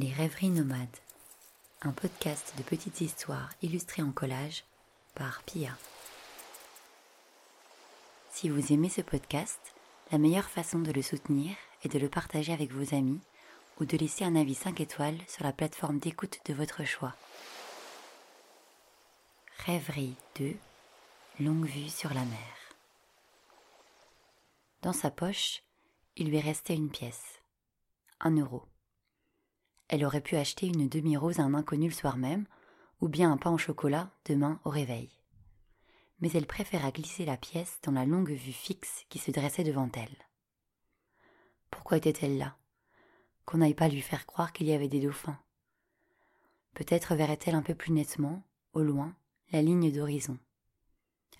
Les rêveries nomades, un podcast de petites histoires illustrées en collage par Pia. Si vous aimez ce podcast, la meilleure façon de le soutenir est de le partager avec vos amis ou de laisser un avis 5 étoiles sur la plateforme d'écoute de votre choix. Rêverie 2 Longue vue sur la mer. Dans sa poche, il lui restait une pièce. Un euro. Elle aurait pu acheter une demi-rose à un inconnu le soir même, ou bien un pain au chocolat demain au réveil. Mais elle préféra glisser la pièce dans la longue vue fixe qui se dressait devant elle. Pourquoi était-elle là? Qu'on n'aille pas lui faire croire qu'il y avait des dauphins. Peut-être verrait-elle un peu plus nettement, au loin, la ligne d'horizon,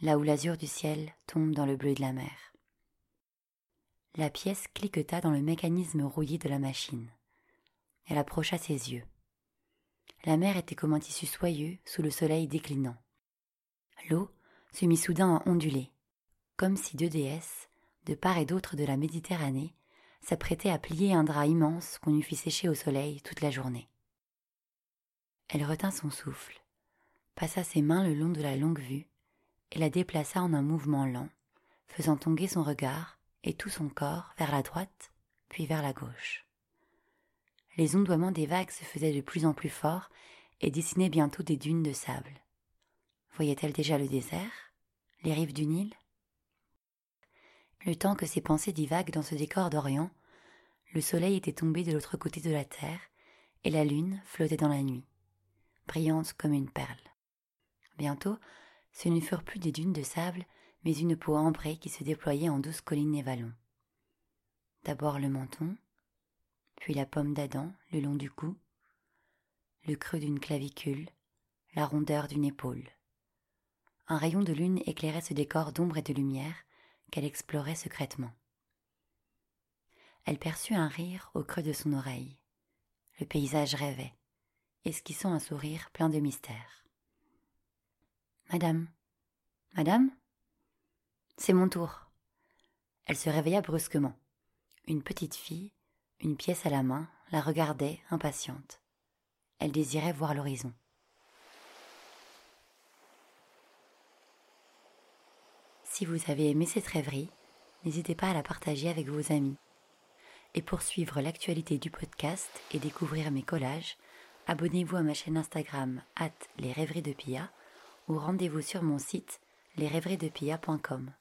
là où l'azur du ciel tombe dans le bleu de la mer. La pièce cliqueta dans le mécanisme rouillé de la machine. Elle approcha ses yeux. La mer était comme un tissu soyeux sous le soleil déclinant. L'eau se mit soudain à onduler, comme si deux déesses, de part et d'autre de la Méditerranée, s'apprêtaient à plier un drap immense qu'on eût fait sécher au soleil toute la journée. Elle retint son souffle, passa ses mains le long de la longue vue, et la déplaça en un mouvement lent, faisant tomber son regard et tout son corps vers la droite, puis vers la gauche. Les ondoiements des vagues se faisaient de plus en plus forts et dessinaient bientôt des dunes de sable. Voyait-elle déjà le désert, les rives du Nil? Le temps que ses pensées divaguent dans ce décor d'Orient, le soleil était tombé de l'autre côté de la terre et la lune flottait dans la nuit, brillante comme une perle. Bientôt, ce ne furent plus des dunes de sable, mais une peau ambrée qui se déployait en douces collines et vallons. D'abord le menton, puis la pomme d'Adam le long du cou, le creux d'une clavicule, la rondeur d'une épaule. Un rayon de lune éclairait ce décor d'ombre et de lumière qu'elle explorait secrètement. Elle perçut un rire au creux de son oreille. Le paysage rêvait, esquissant un sourire plein de mystère. Madame. Madame? C'est mon tour. Elle se réveilla brusquement. Une petite fille, une pièce à la main, la regardait, impatiente. Elle désirait voir l'horizon. Si vous avez aimé cette rêverie, n'hésitez pas à la partager avec vos amis. Et pour suivre l'actualité du podcast et découvrir mes collages, abonnez-vous à ma chaîne Instagram at les rêveries de Pia ou rendez-vous sur mon site lesrêveriesdepia.com.